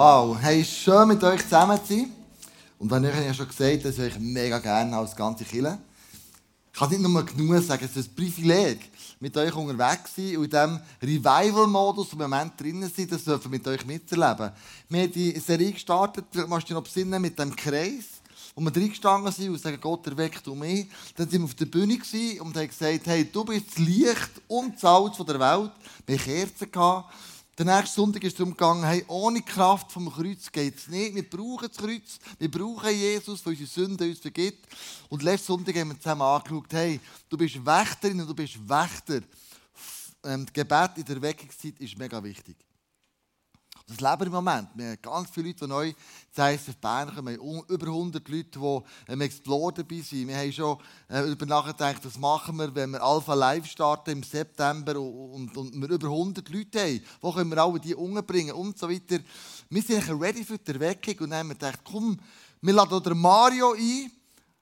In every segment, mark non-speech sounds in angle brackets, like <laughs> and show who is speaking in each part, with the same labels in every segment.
Speaker 1: Wow, hey, schön mit euch zusammen zu sein. Und dann habe ich ja schon gesagt, dass ich mega gerne als ganze Kille. Ich kann nicht nur genug sagen, es ist ein Privileg, mit euch unterwegs zu sein und in diesem Revival-Modus im Moment drinnen sein, das dürfen wir mit euch miterleben. Wir haben die Serie gestartet, du musst dich noch besinnen, mit dem Kreis, wo wir reingestanden sind und sagen, Gott erweckt du mich. Dann sind wir auf der Bühne und haben gesagt, hey, du bist das Licht und das Salz der Welt. Wir haben Kerzen gehabt. Der nächste Sonntag ist darum gegangen, hey, ohne Kraft vom Kreuz geht es nicht. Wir brauchen das Kreuz, wir brauchen Jesus, der unsere Sünden uns vergibt. Und letzten Sonntag haben wir zusammen angeschaut, hey, du bist Wächterin und du bist Wächter. Ähm, Gebet in der Weckungszeit ist mega wichtig. Das leben im Moment. Wir haben ganz viele Leute, die neu zu ISF Bern kommen. Wir haben über 100 Leute, die im Explore dabei sind. Wir haben schon äh, über nachgedacht, was machen wir, wenn wir Alpha Live starten im September und, und wir über 100 Leute haben. Wo können wir alle die umbringen und so weiter. Wir sind ready für die Erweckung und dann haben wir gedacht, komm, wir laden den Mario ein.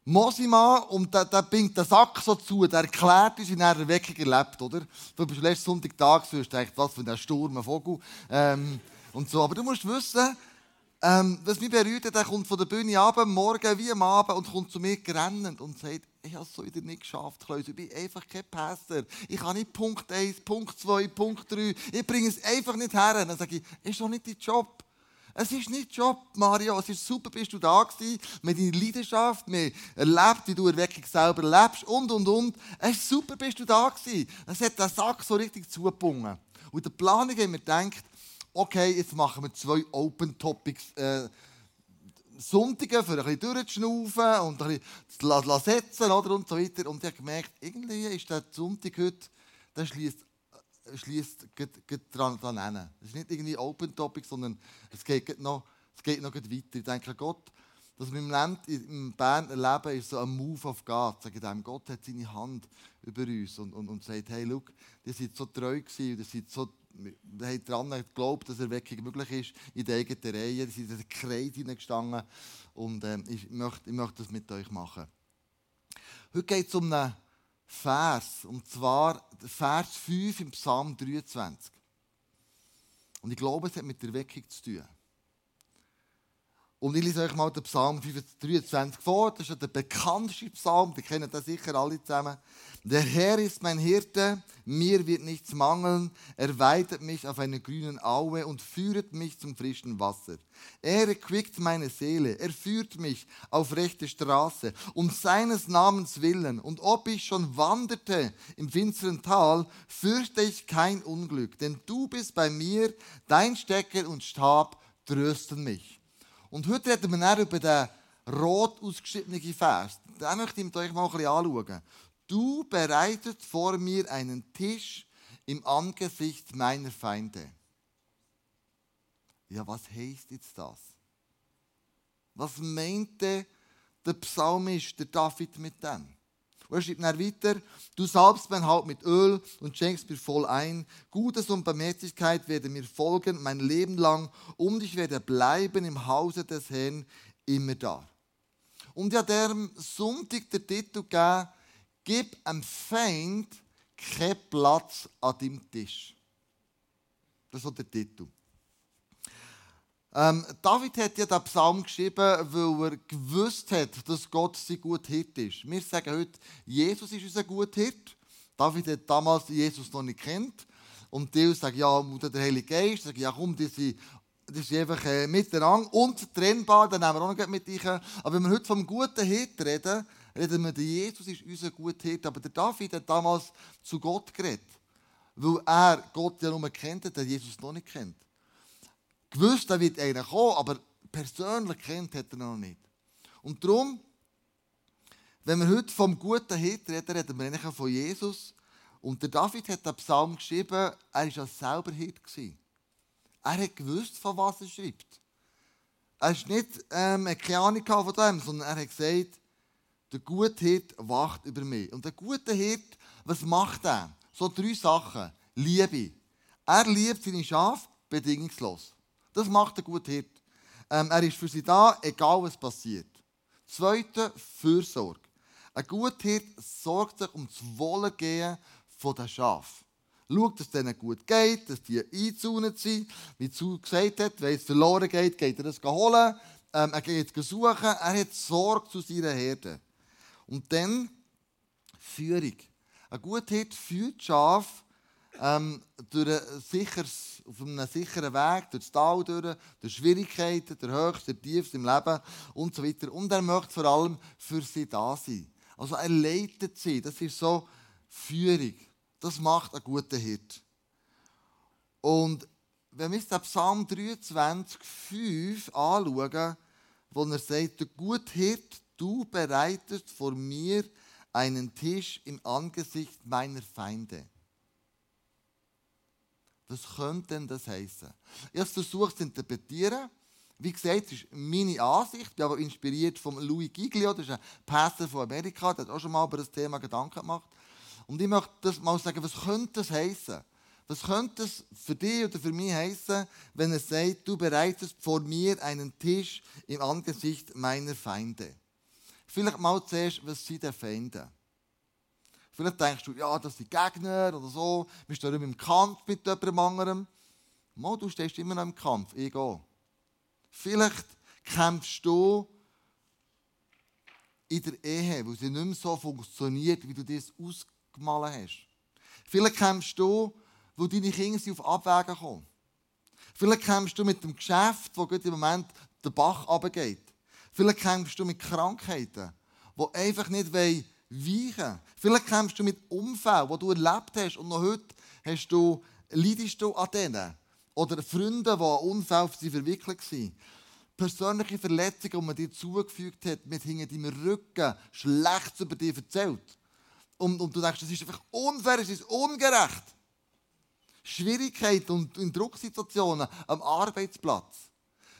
Speaker 1: Mosima, und der, der bringt den Sack so zu, der erklärt uns, wie er Erweckung erlebt, oder? Du bist letzten Sonntag da, du hast gedacht, was für ein Sturm, ein Vogel. Ähm, und so. Aber du musst wissen, ähm, was mich berührt, der kommt von der Bühne ab, morgen wie am Abend, und kommt zu mir gerennend und sagt, ich habe es so wieder nicht geschafft, Klaus. Ich bin einfach kein Pastor. Ich habe nicht Punkt 1, Punkt 2, Punkt 3. Ich bringe es einfach nicht her. Dann sage ich, ist doch nicht dein Job. Es ist nicht Job, Mario. Es ist super, bist du da gewesen, mit deiner Leidenschaft, mit erlebt, wie du Erweckung selber lebst und, und, und. Es ist super, bist du da gewesen. Es hat den Sack so richtig zugepungen. Und der Planung haben wir gedacht, okay, jetzt machen wir zwei Open Topics. Äh, Sonntage für ein bisschen durchzuschnaufen und ein bisschen zu setzen oder, und so weiter. Und ich habe gemerkt, irgendwie ist der Sonntag heute, der schließt schließt dran, dran hin. Es ist nicht irgendwie Open Topic, sondern es geht noch, es geht noch weiter. Ich denke, Gott, was wir im Land in Bern erleben, ist so ein Move of God. Sagen dem, Gott hat seine Hand über uns und, und, und sagt, hey, schau, ihr seid so treu gewesen, ihr seid so wir haben daran geglaubt, dass Erweckung möglich ist in der eigenen Reihe. Sie sind in den Kreis hineingestanden und äh, ich, möchte, ich möchte das mit euch machen. Heute geht es um einen Vers, und zwar Vers 5 im Psalm 23. Und ich glaube, es hat mit der Erweckung zu tun. Und ich lese euch mal den Psalm 23 vor. Das ist der bekannteste Psalm, die kennen das sicher alle zusammen. Der Herr ist mein Hirte, mir wird nichts mangeln. Er weitet mich auf einer grünen Aue und führet mich zum frischen Wasser. Er erquickt meine Seele, er führt mich auf rechte Straße, um seines Namens willen. Und ob ich schon wanderte im finsteren Tal, fürchte ich kein Unglück, denn du bist bei mir, dein Stecker und Stab trösten mich. Und heute reden wir dann über den rot ausgeschriebenen Vers. Den möchte ich euch mal ein bisschen anschauen. Du bereitet vor mir einen Tisch im Angesicht meiner Feinde. Ja, was heißt jetzt das? Was meinte der Psalmist, der David, mit dem? Und er schreibt dann weiter, du salbst mein Haupt mit Öl und schenkst mir voll ein. Gutes und Barmherzigkeit werden mir folgen mein Leben lang und ich werde bleiben im Hause des Herrn immer da. Und ja, der Sonntag der Titel gegeben, gib einem Feind keinen Platz an deinem Tisch. Das ist der Titel. Ähm, David hat ja den Psalm geschrieben, weil er gewusst hat, dass Gott sein guter Hirt ist. Wir sagen heute, Jesus ist unser guter Hirt. David hat damals Jesus noch nicht kennt. Und die sagen, ja, der Heilige Geist, sagen, ja komm, die sind einfach äh, miteinander und trennbar, dann nehmen wir auch noch mit dir. Aber wenn wir heute vom guten Hirt reden, reden wir, Jesus ist unser guter Hirt. Aber der David hat damals zu Gott geredet. Weil er Gott ja nur kennt, der Jesus noch nicht kennt gewusst, da wird einer kommen, aber persönlich kennt hat er noch nicht. Und darum, wenn wir heute vom guten Hirt reden, reden wir eigentlich von Jesus. Und der David hat den Psalm geschrieben, er war selber Hirt. Er hat gewusst, von was er schreibt. Er ist nicht ähm, keine Ahnung von dem, sondern er hat gesagt, der gute Hirt wacht über mich. Und der gute Hirt, was macht er? So drei Sachen. Liebe. Er liebt seine Schafe bedingungslos. Das macht ein guter Hirt. Ähm, er ist für sie da, egal was passiert. Zweite, Fürsorge. Ein guter Hirt sorgt sich um das Wohlergehen der Schafe. Schaut, dass es denen gut geht, dass die eingezäunt sind. Wie Zu gesagt hat, wenn es verloren geht, geht er das holen. Ähm, er geht suchen. Er hat Sorge zu seiner Herde. Und dann Führung. Ein guter Hirt führt Schaf ähm, durch ein sicheres, auf einem sicheren Weg, durch das Tal, durch, durch Schwierigkeiten, der höchste, der tiefste im Leben und so weiter. Und er möchte vor allem für sie da sein. Also er leitet sie. Das ist so Führung. Das macht ein guter Hirt. Und wenn wir den Psalm 23, 5 anschauen, wo er sagt, der gute Hirt, du bereitest vor mir einen Tisch im Angesicht meiner Feinde. Was könnte denn das heißen? Ich habe versucht zu interpretieren. Wie gesagt, das ist meine Ansicht. Ich bin aber inspiriert von Louis Giglio, das ist ein Pastor von Amerika, der hat auch schon mal über das Thema Gedanken gemacht. Und ich möchte das mal sagen, was könnte das heißen? Was könnte es für dich oder für mich heißen, wenn er sagt, du bereitest vor mir einen Tisch im Angesicht meiner Feinde? Vielleicht mal zuerst, was sind denn Feinde? Vielleicht denkst du, ja, das sind Gegner oder so. Wir stehen im Kampf mit jemandem anderem. Mal, du stehst immer noch im Kampf, ich gehe. Vielleicht kämpfst du in der Ehe, weil sie nicht mehr so funktioniert, wie du das ausgemalt hast. Vielleicht kämpfst du, wo deine Kinder auf Abwägen kommen. Vielleicht kämpfst du mit dem Geschäft, wo im Moment der Bach runtergeht. Vielleicht kämpfst du mit Krankheiten, die einfach nicht weichen. Vielleicht kämpfst du mit Umfällen, die du erlebt hast und noch heute hast du, leidest du an denen. Oder Freunde, die an Unfällen verwickelt waren. Persönliche Verletzungen, die man dir zugefügt hat, mit hinter deinem Rücken schlecht über dich erzählt. Und, und du denkst, das ist einfach unfair, es ist ungerecht. Schwierigkeiten und, und Drucksituationen am Arbeitsplatz.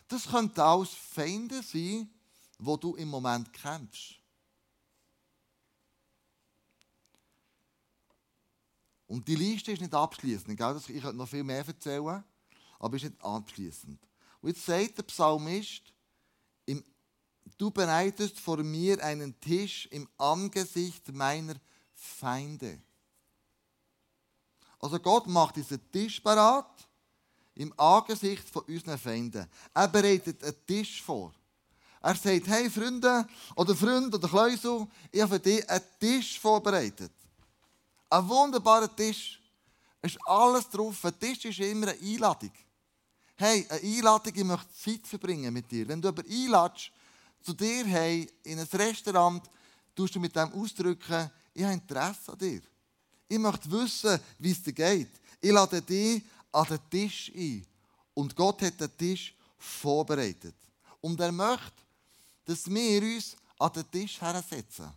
Speaker 1: Das könnten alles Feinde sein, wo du im Moment kämpfst. Und die Liste ist nicht abschließend. Ich könnte noch viel mehr erzählen, aber ist nicht abschließend. Und jetzt sagt der Psalmist, du bereitest vor mir einen Tisch im Angesicht meiner Feinde. Also Gott macht diesen Tisch parat im Angesicht von unseren Feinden. Er bereitet einen Tisch vor. Er sagt, hey Freunde oder Freund oder Kleusel, ich habe für dich einen Tisch vorbereitet. Ein wunderbarer Tisch. Es ist alles drauf. Ein Tisch ist immer eine Einladung. Hey, eine Einladung, ich möchte Zeit verbringen mit dir. Wenn du aber einladest, zu dir hey, in ein Restaurant, tust du mit dem ausdrücken, ich habe Interesse an dir. Ich möchte wissen, wie es dir geht. Ich lade dich an den Tisch ein. Und Gott hat den Tisch vorbereitet. Und er möchte, dass wir uns an den Tisch hersetzen,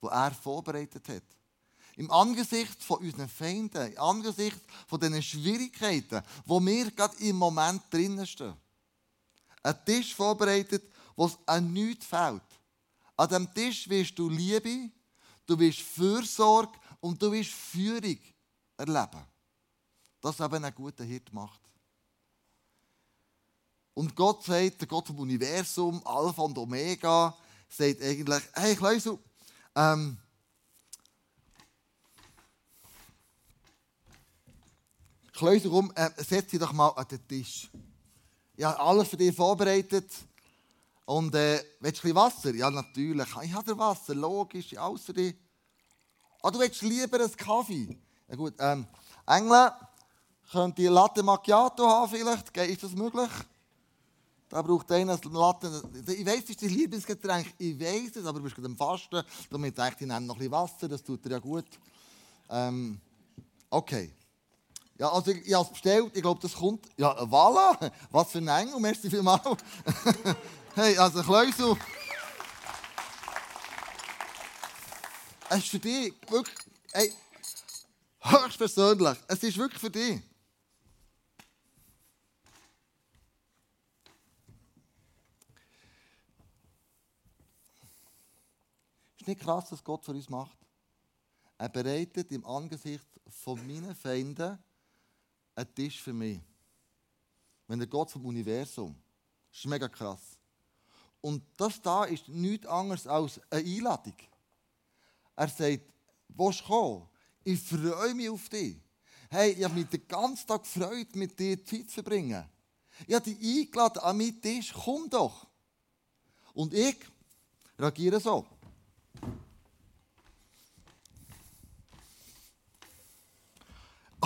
Speaker 1: wo er vorbereitet hat. Im Angesicht von unseren Feinden, im Angesicht von diesen Schwierigkeiten, wo wir gerade im Moment drinnen stehen. Ein Tisch vorbereitet, wo es an nichts fehlt. An diesem Tisch wirst du Liebe, du wirst Fürsorge und du wirst Führung erleben. Das eben ein guter Hirt macht. Und Gott sagt, der Gott vom Universum, Alpha und Omega, sagt eigentlich, hey Kleusel, ähm, Kleusel, komm, äh, setz dich doch mal an den Tisch. Ich habe alles für dich vorbereitet. Und äh, willst du ein bisschen Wasser? Ja, natürlich. Ich habe Wasser, logisch, für dich. Ah, du willst lieber einen Kaffee? Ja gut, ähm, Engel, könnt ihr Latte Macchiato haben vielleicht? Ist das möglich? Da braucht einer Latte. Ich weiß, es ist dein Lieblingsgetränk. Ich weiß es, aber du bist gerade am Fasten. Damit denke ich, ich nehme noch ein bisschen Wasser, das tut dir ja gut. Ähm, okay. Ja, also ich, ich habe es bestellt, ich glaube, das kommt. Ja, voilà! <laughs> Was für ein Engel, merci vielmals. <laughs> hey, also Kleusel. Es ist für dich wirklich, hey, höchstpersönlich. Es ist wirklich für dich. Ist nicht krass, was Gott für uns macht? Er bereitet im Angesicht von meinen Feinden ein Tisch für mich. Wenn der Gott vom Universum. Das ist mega krass. Und das da ist nichts anderes als eine Einladung. Er sagt, willst du kommen? Ich freue mich auf dich. hey, ich habe mich den ganzen Tag gefreut, mit dir Zeit zu verbringen. Ich habe dich eingeladen an meinen Tisch, komm doch. Und ich reagiere so.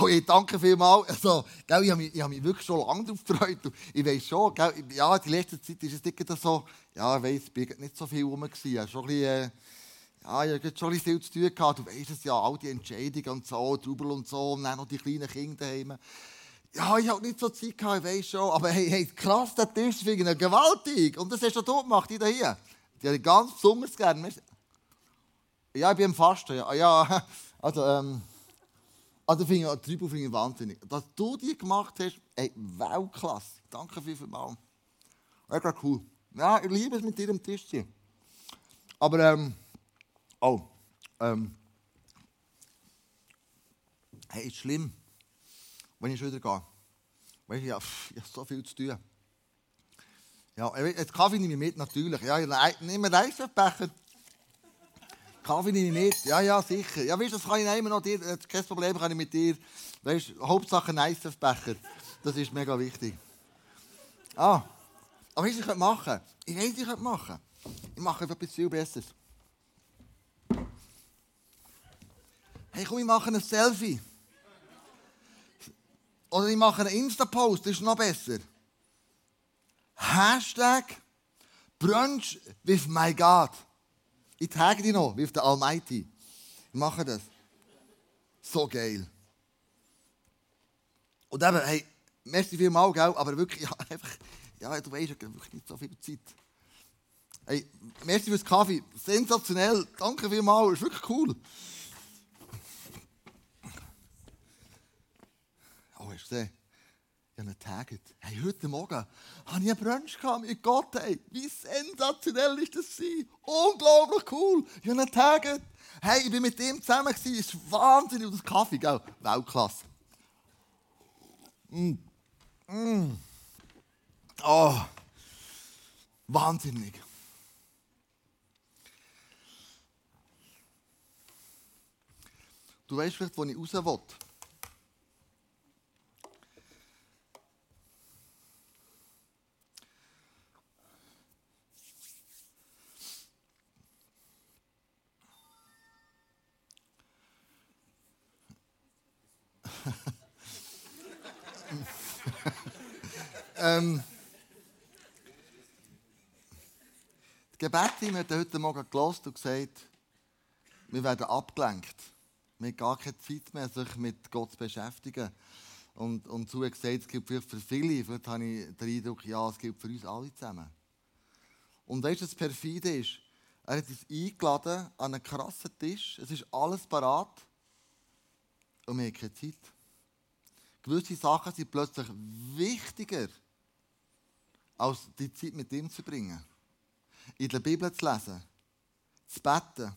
Speaker 1: Ich danke vielmals. Also, gell, ich habe mich, ich habe mich wirklich schon lange darauf gefreut. Ich weiß schon, gell, ja, die letzte Zeit ist es so, ja, ich weiss, ich war nicht so viel rum. Ich habe schon ein bisschen, äh, ja, ich hatte schon viel zu tun gehabt. Du weißt es ja, all die Entscheidungen und so, Trubel und so, und dann noch die kleinen Kinder daheim. Ja, ich habe nicht so Zeit gehabt, ich weiß schon. Aber hey, hey krass, der Tisch finde ich gewaltig. Und das hast du gemacht, ich hier. Die habe ich ganz besonders gerne. Ja, ich bin im Fasten. Ja, ja <laughs> also, ähm, also finde ich, Tribut finde ich wahnsinnig. Dass du die gemacht hast, ey, Weltklasse. Danke vielmals. Mega cool. Ja, ich liebe es, mit dir am Tisch zu. Aber, ähm, oh, ähm, hey, ist schlimm, wenn ich schon wieder gehe. Weißt du, ja, ich habe so viel zu tun. Ja, jetzt Kaffee nehme ich mit, natürlich. Ja, ich nehme einen Eisbecher. Nehme ich mit. Ja, ja, sicher. Ja, weißt das kann ich nehmen noch dir. Kein Problem kann ich mit dir. Weißt Hauptsache ein Eisbecher. Das ist mega wichtig. Ah, aber weißt ich könnte machen. Ich weiß, ich könnte machen. Ich mache etwas viel Besseres. Hey, komm, ich mache ein Selfie. Oder ich mache einen Insta-Post, das ist noch besser. Hashtag Brunch with my God. Ich tagge dich noch, with the Almighty. Ich mache das. So geil. Und eben, hey, merci vielmals, gell, aber wirklich, ja, einfach, ja, du weißt, ich habe nicht so viel Zeit. Hey, merci fürs Kaffee. Sensationell. Danke vielmals. Ist wirklich cool. Oh, hast du gesehen? Ich habe ihn getaggt. Hey, heute Morgen hatte ich einen Brunch mit Gott. Hey, wie sensationell ist das? Unglaublich cool. Ich habe ihn getaggt. Hey, ich war mit ihm zusammen. Es ist wahnsinnig. Und das Kaffee, gell? Weltklasse. Mm. Mm. Oh, wahnsinnig. Du weißt vielleicht, wo ich raus will. ähm, die Gebete hat heute Morgen gelesen und gesagt, wir werden abgelenkt. Wir haben gar keine Zeit mehr, sich mit Gott zu beschäftigen. Und, und so gesagt, es gibt vielleicht für viele, vielleicht habe ich den Eindruck, ja, es gibt für uns alle zusammen. Und weißt du, das perfide ist? Er hat uns eingeladen an einen krassen Tisch. Es ist alles parat. Und wir haben keine Zeit. Gewisse Sachen sind plötzlich wichtiger, als die Zeit mit ihm zu bringen. In der Bibel zu lesen, zu beten.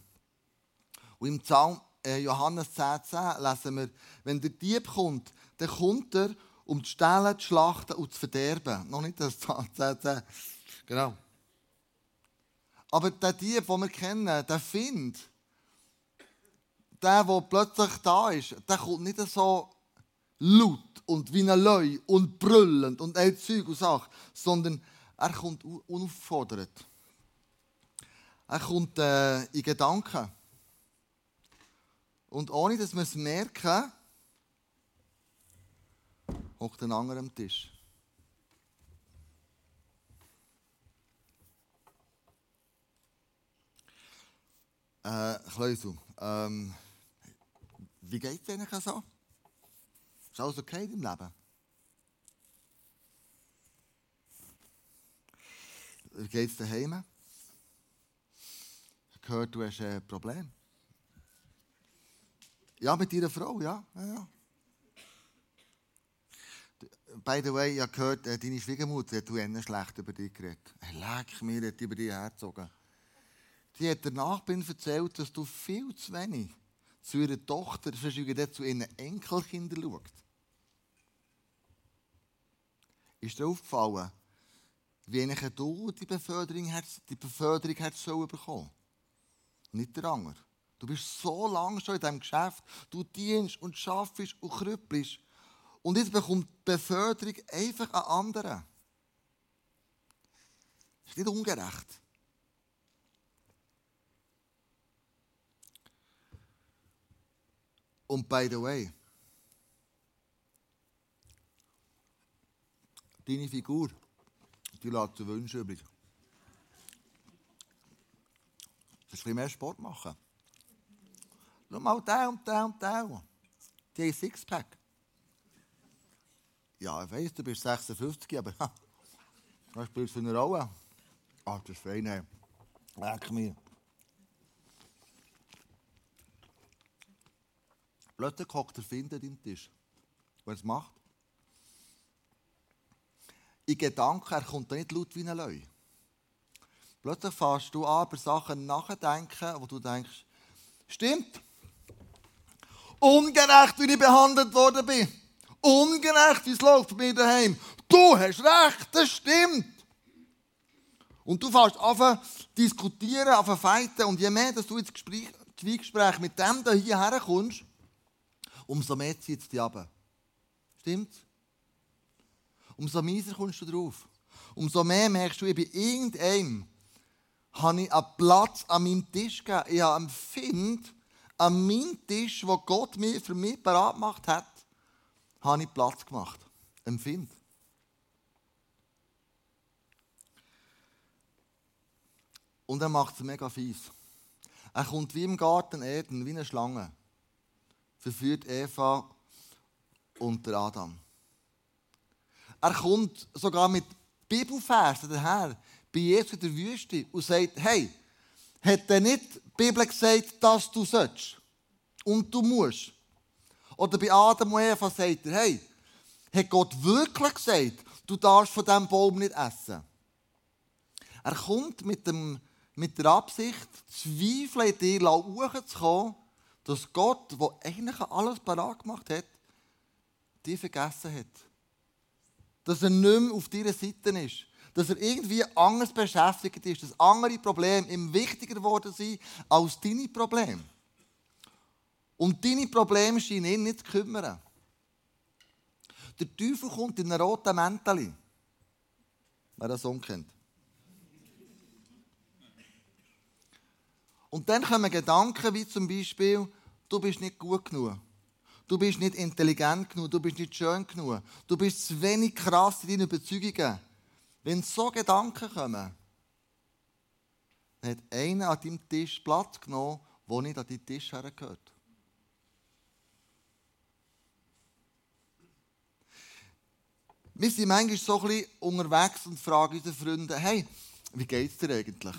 Speaker 1: Und im Psalm äh, Johannes 10, 10 lesen wir, wenn der Dieb kommt, dann kommt er, um zu stehlen, zu schlachten und zu verderben. Noch nicht das 10, 10. Genau. Aber der Dieb, den wir kennen, der Find, der, der plötzlich da ist, der kommt nicht so laut und wie ein Leu und brüllend und all Zeug und Sachen, sondern er kommt unaufgefordert. Er kommt äh, in Gedanken. Und ohne dass wir es merken, hockt ein anderer am Tisch. Äh, Kleusel, ähm, wie geht es Ihnen so? Ist alles okay im Leben? Wie geht es daheim? Gehört, du hast ein Problem. Ja, mit deiner Frau, ja. ja, ja. By the way, ich habe gehört, äh, deine Schwiegermutter hat du schlecht über dich geredet. Leck mir, hat über dich hergezogen. Die hat der Nachbarin erzählt, dass du viel zu wenig zu ihrer Tochter, verschwiegen zu ihren Enkelkindern schaut. Ist dir aufgefallen, wie du die Beförderung, die Beförderung hättest bekommen Nicht der andere. Du bist so lange schon in diesem Geschäft. Du dienst und schaffst und krüppelst. Und jetzt bekommt die Beförderung einfach einen anderen. Das ist nicht ungerecht. Und by the way, deine Figur, die lässt zu wünschen übrig. Du ein mehr Sport machen. Schau mal, der und der und der. Die haben Sixpack. Ja, ich weiss, du bist 56, aber was spielst du für eine Rolle? Ah, das ist fein, hey. Leck mir. Plötzlich hockt der Finder am Tisch. Was macht? In Gedanken, er kommt da nicht laut wie ein Leu. Plötzlich fährst du an, über Sachen nachdenken, wo du denkst, stimmt. Ungerecht, wie ich behandelt worden bin. Ungerecht, wie es läuft bei mir daheim. Du hast recht, das stimmt. Und du fährst an diskutieren, an fighten. Und je mehr dass du ins Gespräch, Gespräch mit dem da hier herkommst, umso mehr zieht es dich ab. Stimmt's? Umso mieser kommst du drauf. Umso mehr merkst du, ich bei irgendeinem habe ich einen Platz an meinem Tisch gegeben. Ich habe einen Find an meinem Tisch, wo Gott mir für mich parat gemacht hat, habe ich Platz gemacht. Ein. Und er macht es mega fies. Er kommt wie im Garten Eden, wie eine Schlange verführt Eva und Adam. Er kommt sogar mit Bibelversen daher bei Jesus in der Wüste und sagt, hey, hat er nicht die Bibel gesagt, dass du sollst und du musst? Oder bei Adam und Eva sagt er, hey, hat Gott wirklich gesagt, du darfst von diesem Baum nicht essen? Er kommt mit, dem, mit der Absicht, Zweifel in dir zu kommen, dass Gott, der eigentlich alles parat gemacht hat, die vergessen hat. Dass er nicht mehr auf deiner Seite ist. Dass er irgendwie anders beschäftigt ist. Dass andere Probleme ihm wichtiger geworden sind als deine Probleme. Und deine Probleme scheinen ihn nicht zu kümmern. Der Teufel kommt in einem roten Mäntel. Wer das umkennt. Und dann kommen Gedanken wie zum Beispiel, du bist nicht gut genug. Du bist nicht intelligent genug, du bist nicht schön genug. Du bist zu wenig krass in deinen Überzeugungen. Wenn so Gedanken kommen, dann hat einer an deinem Tisch Platz genommen, der nicht an deinen Tisch hergehört. Wir sind manchmal so ein bisschen unterwegs und fragen unsere Freunde, hey, wie geht es dir eigentlich?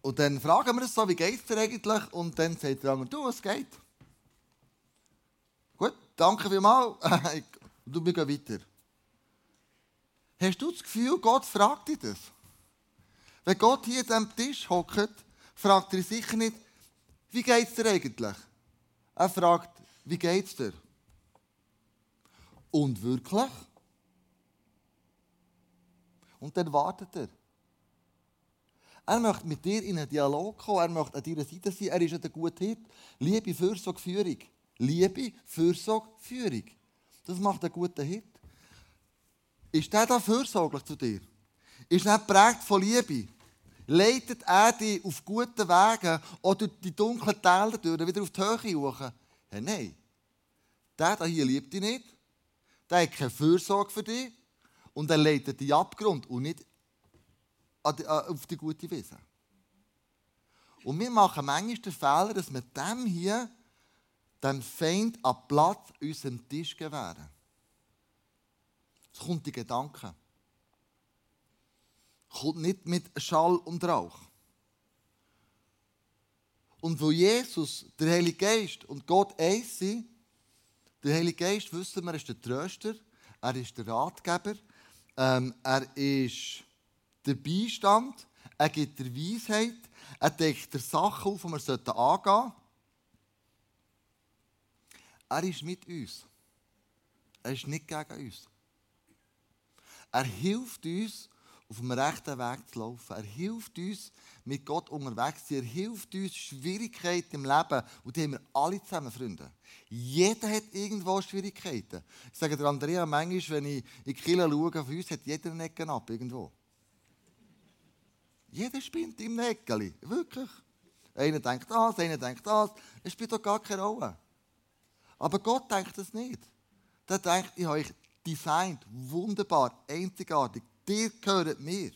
Speaker 1: Und dann fragen wir es so, wie geht es dir eigentlich? Und dann sagt der andere, du, es geht. Gut, danke vielmals. <laughs> du, wir gehen weiter. Hast du das Gefühl, Gott fragt dich das? Wenn Gott hier diesem Tisch hockt, fragt er sicher nicht, wie geht es dir eigentlich? Er fragt, wie geht es dir? Und wirklich? Und dann wartet er. Er möchte mit dir in einen Dialog kommen, er möchte an deiner Seite sein, er ist ein guter Hit. Liebe, Fürsorge, Führung. Liebe, Fürsorge, Führung. Das macht einen guten Hit. Ist der da fürsorglich zu dir? Ist er geprägt von Liebe? Leitet er dich auf guten Wegen oder die dunklen Täler durch, wieder auf die Höhe hoch? Ja, nein. Der hier liebt dich nicht. Der hat keine Fürsorge für dich. Und er leitet dich Abgrund und nicht äh, auf die gute Weise. Und wir machen manchmal den Fehler, dass wir dem hier, dem Feind, an Platz unserem Tisch gewähren. Kommt die Gedanken. Kommt nicht mit Schall und Rauch. Und wo Jesus, der Heilige Geist und Gott eins sind, der Heilige Geist, wissen wir, ist der Tröster, er ist der Ratgeber, ähm, er ist der Beistand, er gibt der Weisheit, er deckt der Sachen auf, die wir angehen sollten. Er ist mit uns. Er ist nicht gegen uns. Er hilft uns auf dem rechten Weg zu laufen. Er hilft uns, mit Gott unterwegs zu sein. Er hilft uns, Schwierigkeiten im Leben. Und die haben wir alle zusammen, Freunde. Jeder hat irgendwo Schwierigkeiten. Ich sage der Andrea manchmal, wenn ich in die Kirche schaue, von uns hat jeder einen Ecken ab, irgendwo. Jeder spinnt im Näckeli. Wirklich. Einer denkt das, einer denkt das. Es spielt doch gar keine Rolle. Aber Gott denkt das nicht. Der denkt, ich habe euch designt, wunderbar, einzigartig. Dir gehört mir.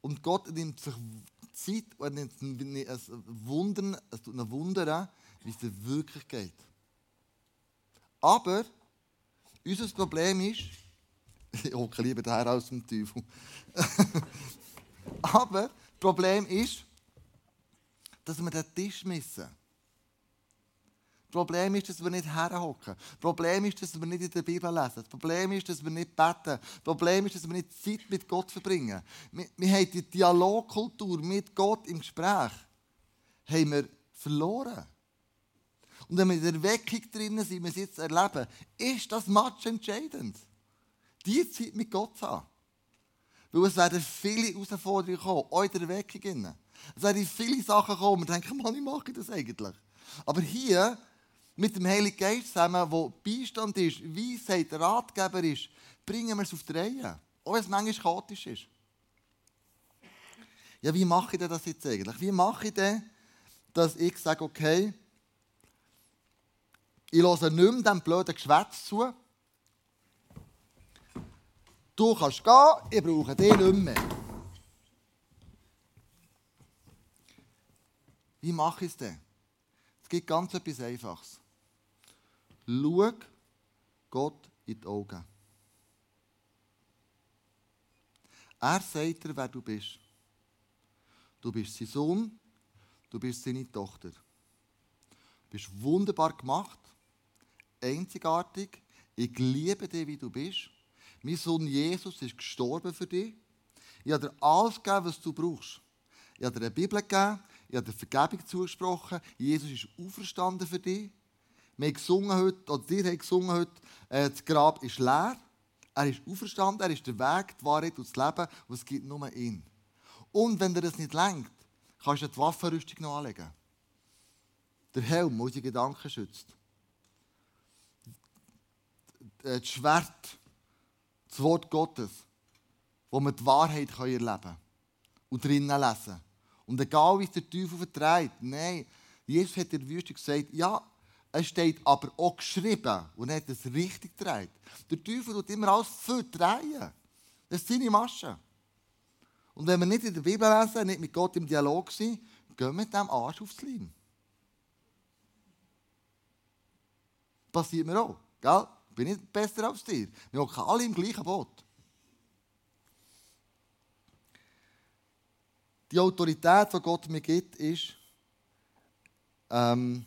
Speaker 1: Und Gott nimmt sich Zeit und nimmt es wundern, es tut ihn wundern, wie es dir wirklich geht. Aber unser Problem ist, <laughs> ich hocke lieber daher aus dem Teufel. <laughs> Aber das Problem ist, dass wir den Tisch missen. Problem ist, dass wir nicht herhocken. Problem ist, dass wir nicht in der Bibel lesen. Das Problem ist, dass wir nicht beten. Das Problem ist, dass wir nicht Zeit mit Gott verbringen. Wir, wir haben die Dialogkultur mit Gott im Gespräch haben wir verloren. Und wenn wir in der Weckung drinnen sind, wir es jetzt erleben, ist das Match entscheidend. Die Zeit mit Gott haben. Weil es werden viele Herausforderungen kommen, auch in der Weckung. Es werden viele Sachen kommen, wir denken, <laughs> mache ich das eigentlich? Aber hier mit dem Heiligen Geist zusammen, wo Beistand ist, Weisheit, Ratgeber ist, bringen wir es auf die Reihe. Auch wenn es manchmal chaotisch ist. Ja, wie mache ich das jetzt eigentlich? Wie mache ich denn, dass ich sage, okay, ich höre nicht mehr dem blöden Geschwätz zu. Du kannst gehen, ich brauche dich nicht mehr. Wie mache ich es denn? Es gibt ganz etwas Einfaches. Schau Gott in die Augen. Er sagt dir, wer du bist. Du bist sein Sohn, du bist seine Tochter. Du bist wunderbar gemacht, einzigartig. Ich liebe dich, wie du bist. Mein Sohn Jesus ist gestorben für dich. Ich habe dir alles gegeben, was du brauchst. Ich habe dir eine Bibel gegeben, ich habe dir Vergebung zugesprochen. Jesus ist auferstanden für dich. Wir haben gesungen heute, oder ihr habt gesungen heute, äh, das Grab ist leer. Er ist auferstanden, er ist der Weg, die Wahrheit und das Leben und es gibt nur ihn. Und wenn dir das nicht lenkt, kannst du die Waffenrüstung noch anlegen. Der Helm, der unsere Gedanken schützt. Äh, das Schwert, das Wort Gottes, wo wir die Wahrheit erleben können und drinnen lesen. Und egal wie es der Teufel vertreibt, nein, Jesus hat in der Wüste gesagt, ja, es steht aber auch geschrieben und er hat es richtig gedreht. Der Teufel tut immer alles für drehen. Das ist seine Masche. Und wenn wir nicht in der Bibel lesen, nicht mit Gott im Dialog sind, gehen wir mit dem Arsch aufs Leim. Passiert mir auch. Gell? Bin ich besser als dir. Wir hocken alle im gleichen Boot. Die Autorität, die Gott mir gibt, ist, ähm,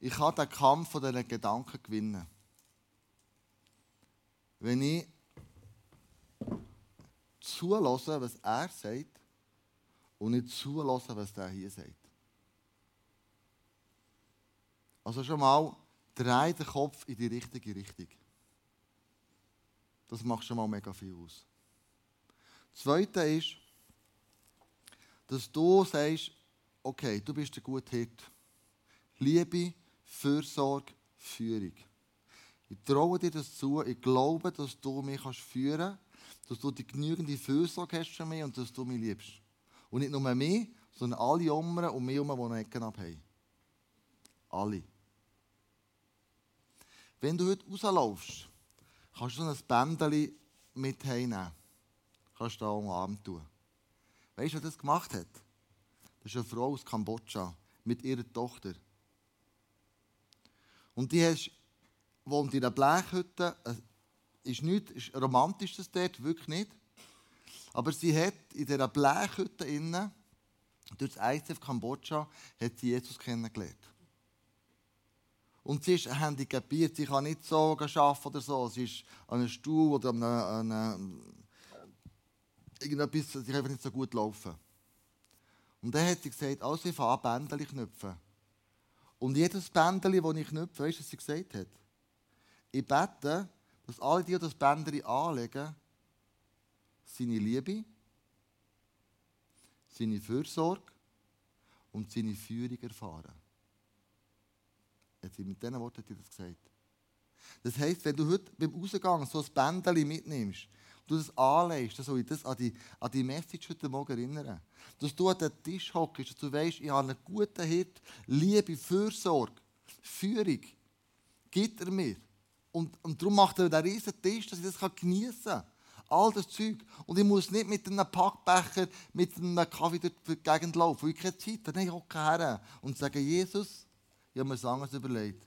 Speaker 1: ich kann den Kampf von diesen Gedanken gewinnen. Wenn ich zulasse, was er sagt, und nicht zulasse, was der hier sagt. Also schon mal, dreh den Kopf in die richtige Richtung. Das macht schon mal mega viel aus. Das Zweite ist, dass du sagst, okay, du bist ein guter Hirt. Liebe, Fürsorge, Führung. Ich traue dir das zu. Ich glaube, dass du mich führen kannst, dass du die genügende Fürsorge hast für mich und dass du mich liebst. Und nicht nur mich, sondern alle anderen und mich um, die Ecken abhaben. Alle. Wenn du heute rauslaufst, kannst du so ein Bändchen mit heimnehmen. Kannst du da am Abend tun. Weißt du, wer das gemacht hat? Das ist eine Frau aus Kambodscha mit ihrer Tochter. Und die hast, wohnt in einer Blechhütte. Ist nicht ist romantisch das dort, wirklich nicht. Aber sie hat in dieser Blechhütte innen, durch das ICF Kambodscha, hat sie Jesus kennengelernt. Und sie ist handicapiert, sie kann nicht so arbeiten oder so. Sie ist an einem Stuhl oder an einem irgendetwas, sie kann einfach nicht so gut laufen. Und dann hat sie gesagt, also ich fange an, Bändchen knüpfen. Und jedes Bändchen, das ich knüpfe, weißt du, was sie gesagt hat? Ich bete, dass alle, die das Bändchen anlegen, seine Liebe, seine Fürsorge und seine Führung erfahren. Jetzt mit diesen Worten hat er das gesagt. Das heisst, wenn du heute beim Rausgang so ein Bändchen mitnimmst, du das anlegst, soll ich das an die, an die Message heute Morgen erinnern. Dass du an den Tisch hockst, dass du weißt, ich habe einen guten Hirt, Liebe, Fürsorge, Führung, gibt er mir. Und, und darum macht er einen riesen Tisch, dass ich das geniessen kann. All das Zeug. Und ich muss nicht mit einem Packbecher, mit einem Kaffee durch die Gegend laufen, weil ich keine Zeit habe. Nein, ich hocke her und sage, Jesus, ich habe mir das anderes überlegt.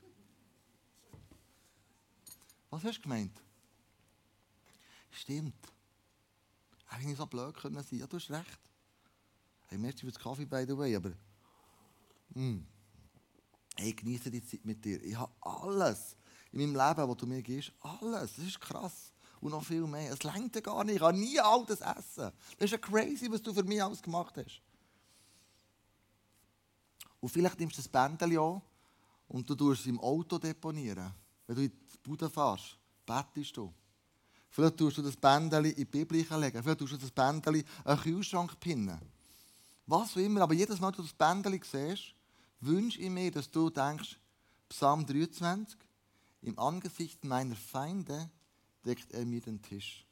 Speaker 1: Was hast du gemeint? Stimmt. Eigentlich so blöd können sein. Ja, du hast recht. Hey, merci für das Kaffee, by the way, aber... Mm. Hey, ich genieße die Zeit mit dir. Ich habe alles in meinem Leben, was du mir gibst. Alles. Das ist krass. Und noch viel mehr. Es längt gar nicht. Ich kann nie all das essen. Das ist ja crazy, was du für mich alles gemacht hast. Und vielleicht nimmst du das Bändchen an und du tust es im Auto deponieren. Wenn du in die Bude fährst, bettest du. Vielleicht tust du das Bändchen in die Bibel legen. Vielleicht tust du das Bändchen an den Kühlschrank pinnen. Was auch immer. Aber jedes Mal, wenn du das Bändchen siehst, wünsche ich mir, dass du denkst, Psalm 23, im Angesicht meiner Feinde deckt er mir den Tisch.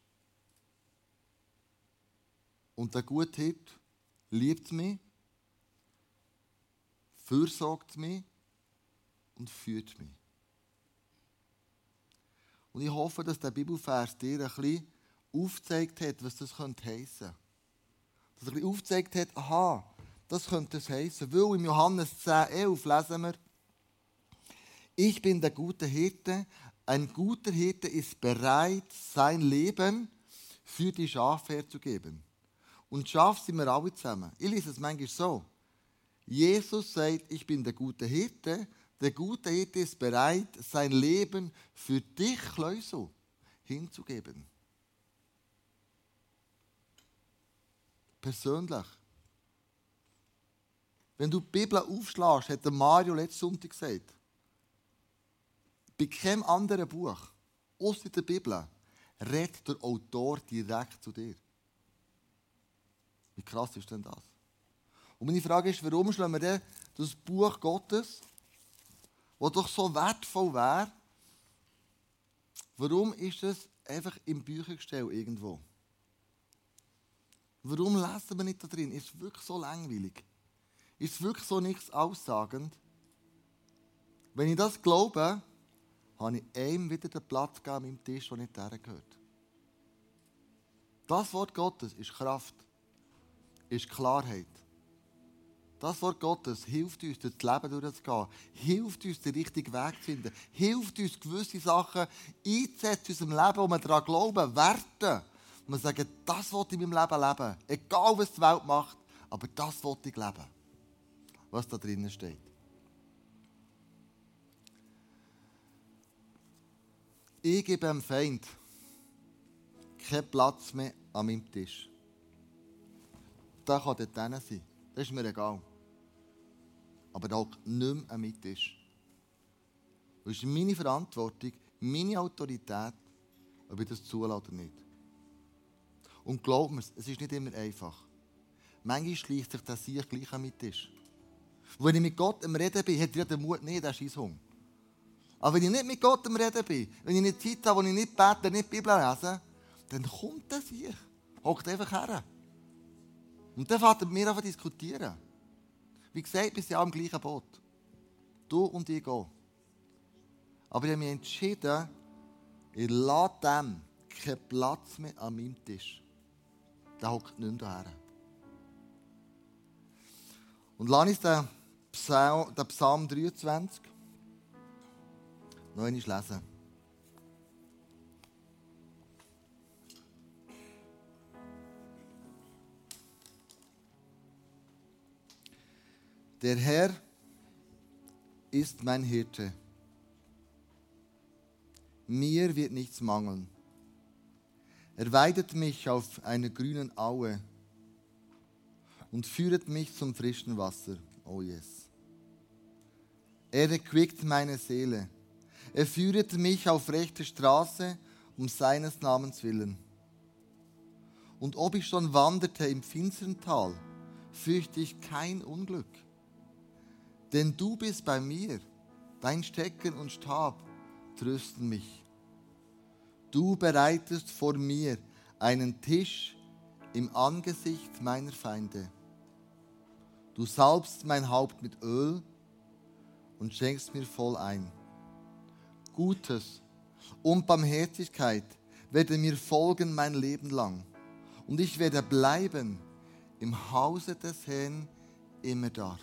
Speaker 1: Und der gute liebt mich, fürsorgt mich und führt mich. Und ich hoffe, dass der Bibelvers dir ein bisschen aufgezeigt hat, was das könnte heissen. Dass er ein bisschen aufgezeigt hat, aha, das könnte es heissen. Weil im Johannes 10, 11 lesen wir, ich bin der gute Hirte. Ein guter Hirte ist bereit, sein Leben für die Schafe herzugeben. Und Schaf sind wir alle zusammen. Ich lese es manchmal so. Jesus sagt, ich bin der gute Hirte der gute Hirte ist bereit, sein Leben für dich, Kleusel, hinzugeben. Persönlich. Wenn du die Bibel aufschlägst, hat Mario letzten Sonntag gesagt, bei keinem anderen Buch, außer der Bibel, redet der Autor direkt zu dir. Wie krass ist denn das? Und meine Frage ist, warum schlagen wir denn das Buch Gottes was doch so wertvoll wäre, warum ist es einfach im Büchergestell irgendwo? Warum lesen wir nicht da drin? Ist es wirklich so langweilig? Ist es wirklich so nichts aussagend? Wenn ich das glaube, habe ich einem wieder den Platz gegeben an meinem Tisch, der nicht gehört. Das Wort Gottes ist Kraft, ist Klarheit. Das Wort Gottes hilft uns, durch das Leben durchzugehen, hilft uns, den richtigen Weg zu finden, hilft uns, gewisse Sachen einzusetzen in unserem Leben, wo wir daran glauben, werten. Und wir sagen, das wollte ich in meinem Leben leben. Egal, was die Welt macht, aber das wollte ich leben. Was da drinnen steht. Ich gebe dem Feind keinen Platz mehr an meinem Tisch. Da kann dort sein. Das ist mir egal aber da nicht mehr meinem Tisch. Das ist meine Verantwortung, meine Autorität, ob ich das zulasse oder nicht. Und glaub mir, es ist nicht immer einfach. Manchmal schleicht sich das Sieg gleich Tisch. Und wenn ich mit Gott am Reden bin, hat er den Mut nicht, der Scheissung. Aber wenn ich nicht mit Gott am Reden bin, wenn ich nicht Zeit habe, wo ich nicht bete, nicht die Bibel lese, dann kommt der Sieg. Hockt einfach her. Und dann fängt er mit mir an zu diskutieren. Wie gesagt, wir sind auch im gleichen Boot. Du und ich gehen. Aber ich habe mich entschieden, ich lasse dem keinen Platz mehr an meinem Tisch. Der hockt nicht mehr daher. Und lass uns den Psalm, den Psalm 23 noch einmal lesen. Der Herr ist mein Hirte. Mir wird nichts mangeln. Er weidet mich auf einer grünen Aue und führet mich zum frischen Wasser. Oh yes. Er erquickt meine Seele. Er führet mich auf rechte Straße um seines Namens willen. Und ob ich schon wanderte im finsteren Tal, fürchte ich kein Unglück. Denn du bist bei mir, dein Stecken und Stab trösten mich. Du bereitest vor mir einen Tisch im Angesicht meiner Feinde. Du salbst mein Haupt mit Öl und schenkst mir voll ein. Gutes und Barmherzigkeit werden mir folgen mein Leben lang. Und ich werde bleiben im Hause des Herrn immer da.